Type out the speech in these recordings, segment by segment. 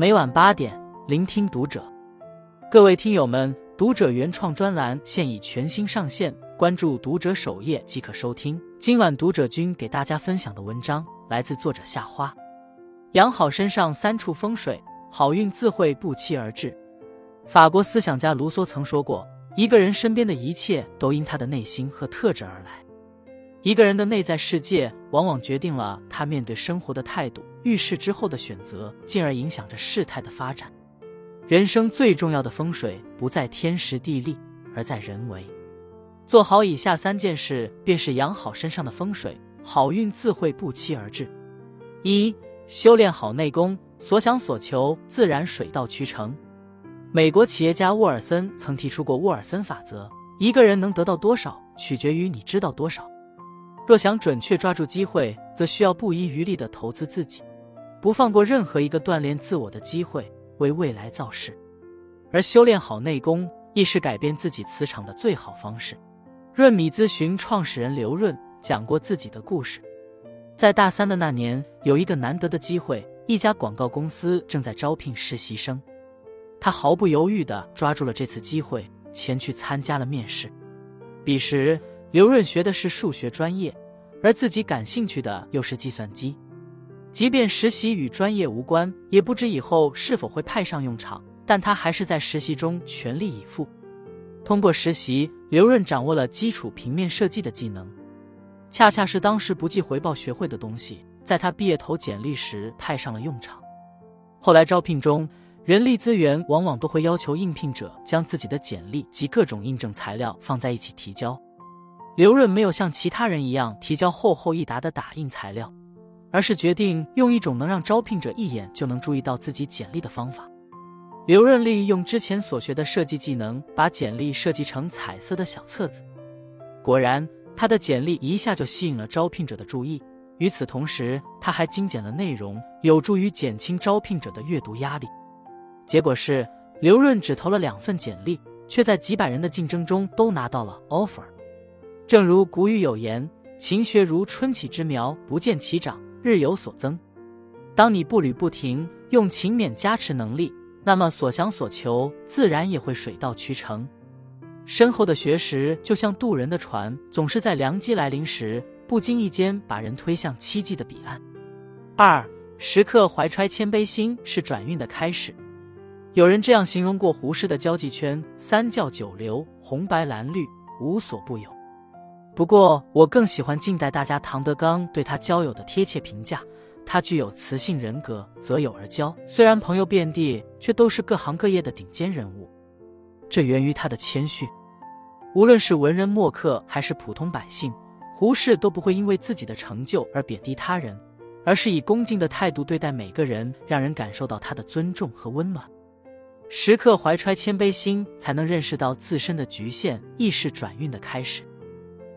每晚八点，聆听读者。各位听友们，读者原创专栏现已全新上线，关注读者首页即可收听。今晚读者君给大家分享的文章来自作者夏花。养好身上三处风水，好运自会不期而至。法国思想家卢梭曾说过：“一个人身边的一切都因他的内心和特质而来。”一个人的内在世界，往往决定了他面对生活的态度、遇事之后的选择，进而影响着事态的发展。人生最重要的风水，不在天时地利，而在人为。做好以下三件事，便是养好身上的风水，好运自会不期而至。一、修炼好内功，所想所求自然水到渠成。美国企业家沃尔森曾提出过沃尔森法则：一个人能得到多少，取决于你知道多少。若想准确抓住机会，则需要不遗余力的投资自己，不放过任何一个锻炼自我的机会，为未来造势。而修炼好内功，亦是改变自己磁场的最好方式。润米咨询创始人刘润讲过自己的故事：在大三的那年，有一个难得的机会，一家广告公司正在招聘实习生，他毫不犹豫地抓住了这次机会，前去参加了面试。彼时，刘润学的是数学专业。而自己感兴趣的又是计算机，即便实习与专业无关，也不知以后是否会派上用场，但他还是在实习中全力以赴。通过实习，刘润掌握了基础平面设计的技能，恰恰是当时不计回报学会的东西，在他毕业投简历时派上了用场。后来招聘中，人力资源往往都会要求应聘者将自己的简历及各种印证材料放在一起提交。刘润没有像其他人一样提交厚厚一沓的打印材料，而是决定用一种能让招聘者一眼就能注意到自己简历的方法。刘润利用之前所学的设计技能，把简历设计成彩色的小册子。果然，他的简历一下就吸引了招聘者的注意。与此同时，他还精简了内容，有助于减轻招聘者的阅读压力。结果是，刘润只投了两份简历，却在几百人的竞争中都拿到了 offer。正如古语有言：“勤学如春起之苗，不见其长，日有所增。”当你步履不停，用勤勉加持能力，那么所想所求自然也会水到渠成。深厚的学识就像渡人的船，总是在良机来临时，不经意间把人推向期冀的彼岸。二，时刻怀揣谦卑心是转运的开始。有人这样形容过胡适的交际圈：三教九流，红白蓝绿，无所不有。不过，我更喜欢近代大家唐德刚对他交友的贴切评价：他具有磁性人格，择友而交。虽然朋友遍地，却都是各行各业的顶尖人物。这源于他的谦逊。无论是文人墨客还是普通百姓，胡适都不会因为自己的成就而贬低他人，而是以恭敬的态度对待每个人，让人感受到他的尊重和温暖。时刻怀揣谦卑心，才能认识到自身的局限，亦是转运的开始。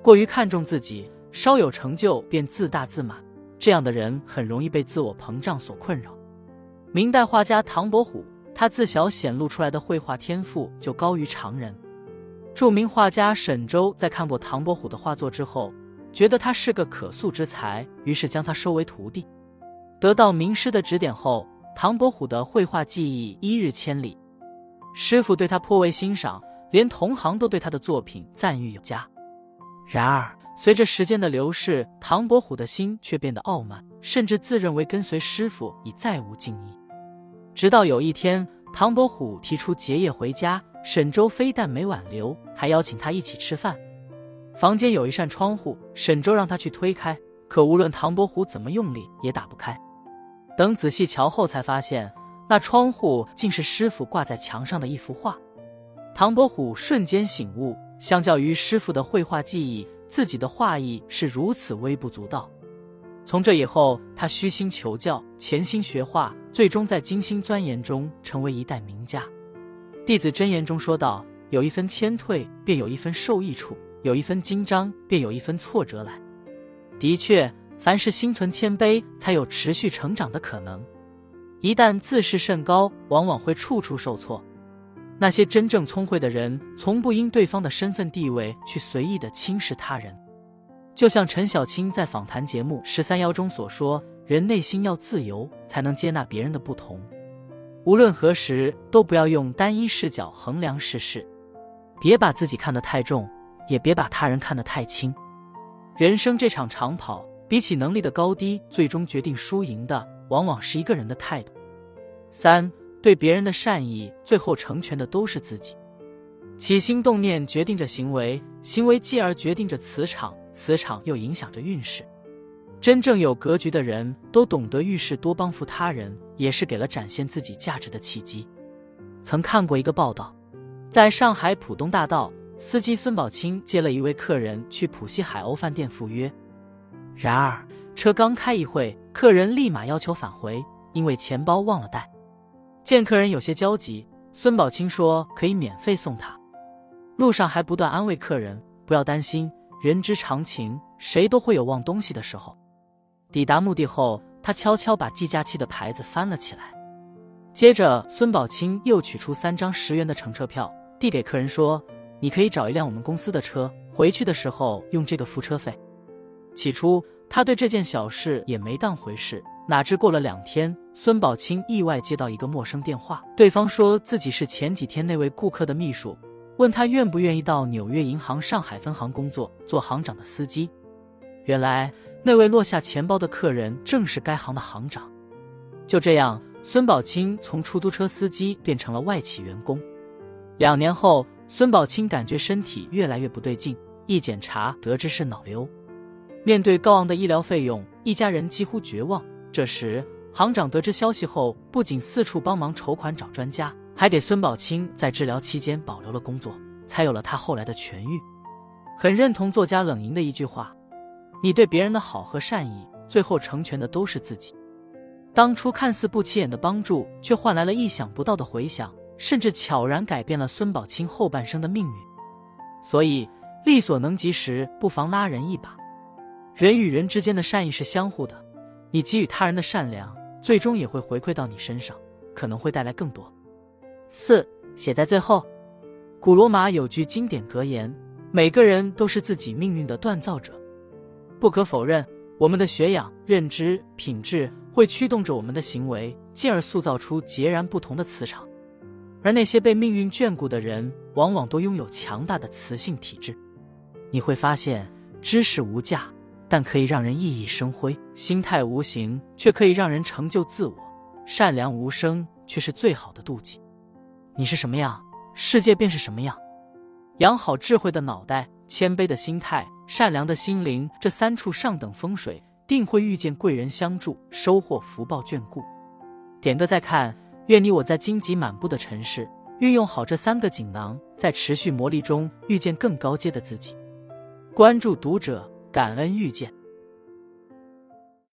过于看重自己，稍有成就便自大自满，这样的人很容易被自我膨胀所困扰。明代画家唐伯虎，他自小显露出来的绘画天赋就高于常人。著名画家沈周在看过唐伯虎的画作之后，觉得他是个可塑之才，于是将他收为徒弟。得到名师的指点后，唐伯虎的绘画技艺一日千里。师傅对他颇为欣赏，连同行都对他的作品赞誉有加。然而，随着时间的流逝，唐伯虎的心却变得傲慢，甚至自认为跟随师傅已再无敬意。直到有一天，唐伯虎提出结业回家，沈周非但没挽留，还邀请他一起吃饭。房间有一扇窗户，沈周让他去推开，可无论唐伯虎怎么用力，也打不开。等仔细瞧后，才发现那窗户竟是师傅挂在墙上的一幅画。唐伯虎瞬间醒悟。相较于师傅的绘画技艺，自己的画艺是如此微不足道。从这以后，他虚心求教，潜心学画，最终在精心钻研中成为一代名家。弟子真言中说道：“有一分谦退，便有一分受益处；有一分紧张，便有一分挫折来。”的确，凡是心存谦卑，才有持续成长的可能。一旦自视甚高，往往会处处受挫。那些真正聪慧的人，从不因对方的身份地位去随意的轻视他人。就像陈小青在访谈节目《十三邀》中所说：“人内心要自由，才能接纳别人的不同。无论何时，都不要用单一视角衡量世事，别把自己看得太重，也别把他人看得太轻。人生这场长跑，比起能力的高低，最终决定输赢的，往往是一个人的态度。三，对别人的善意，最后成全的都是自己。起心动念决定着行为，行为继而决定着磁场，磁场又影响着运势。真正有格局的人都懂得遇事多帮扶他人，也是给了展现自己价值的契机。曾看过一个报道，在上海浦东大道，司机孙宝清接了一位客人去浦西海鸥饭店赴约。然而，车刚开一会，客人立马要求返回，因为钱包忘了带。见客人有些焦急，孙宝清说可以免费送他。路上还不断安慰客人不要担心，人之常情，谁都会有忘东西的时候。抵达目的后，他悄悄把计价器的牌子翻了起来。接着，孙宝清又取出三张十元的乘车票，递给客人说：“你可以找一辆我们公司的车，回去的时候用这个付车费。”起初，他对这件小事也没当回事。哪知过了两天，孙宝清意外接到一个陌生电话，对方说自己是前几天那位顾客的秘书，问他愿不愿意到纽约银行上海分行工作，做行长的司机。原来。那位落下钱包的客人正是该行的行长。就这样，孙宝清从出租车司机变成了外企员工。两年后，孙宝清感觉身体越来越不对劲，一检查得知是脑瘤。面对高昂的医疗费用，一家人几乎绝望。这时，行长得知消息后，不仅四处帮忙筹款找专家，还给孙宝清在治疗期间保留了工作，才有了他后来的痊愈。很认同作家冷莹的一句话。你对别人的好和善意，最后成全的都是自己。当初看似不起眼的帮助，却换来了意想不到的回响，甚至悄然改变了孙宝清后半生的命运。所以，力所能及时，不妨拉人一把。人与人之间的善意是相互的，你给予他人的善良，最终也会回馈到你身上，可能会带来更多。四写在最后，古罗马有句经典格言：每个人都是自己命运的锻造者。不可否认，我们的学养、认知、品质会驱动着我们的行为，进而塑造出截然不同的磁场。而那些被命运眷顾的人，往往都拥有强大的磁性体质。你会发现，知识无价，但可以让人熠熠生辉；心态无形，却可以让人成就自我；善良无声，却是最好的妒忌。你是什么样，世界便是什么样。养好智慧的脑袋，谦卑的心态。善良的心灵，这三处上等风水，定会遇见贵人相助，收获福报眷顾。点个再看，愿你我在荆棘满布的城市，运用好这三个锦囊，在持续磨砺中遇见更高阶的自己。关注读者，感恩遇见。